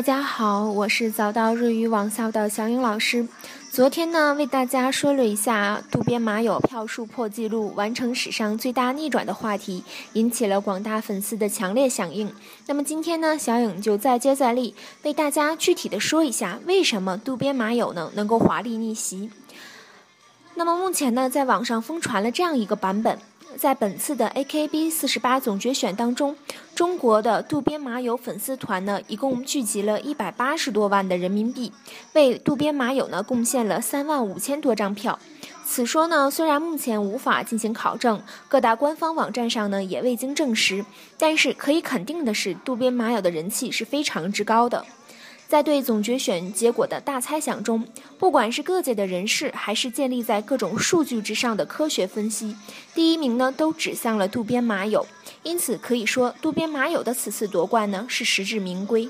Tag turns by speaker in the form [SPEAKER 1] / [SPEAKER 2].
[SPEAKER 1] 大家好，我是早到日语网校的小颖老师。昨天呢，为大家说了一下渡边麻友票数破纪录，完成史上最大逆转的话题，引起了广大粉丝的强烈响应。那么今天呢，小颖就再接再厉，为大家具体的说一下，为什么渡边麻友呢能够华丽逆袭。那么目前呢，在网上疯传了这样一个版本。在本次的 AKB 四十八总决选当中，中国的渡边麻友粉丝团呢，一共聚集了一百八十多万的人民币，为渡边麻友呢贡献了三万五千多张票。此说呢，虽然目前无法进行考证，各大官方网站上呢也未经证实，但是可以肯定的是，渡边麻友的人气是非常之高的。在对总决选结果的大猜想中，不管是各界的人士，还是建立在各种数据之上的科学分析，第一名呢都指向了渡边麻友。因此可以说，渡边麻友的此次夺冠呢是实至名归。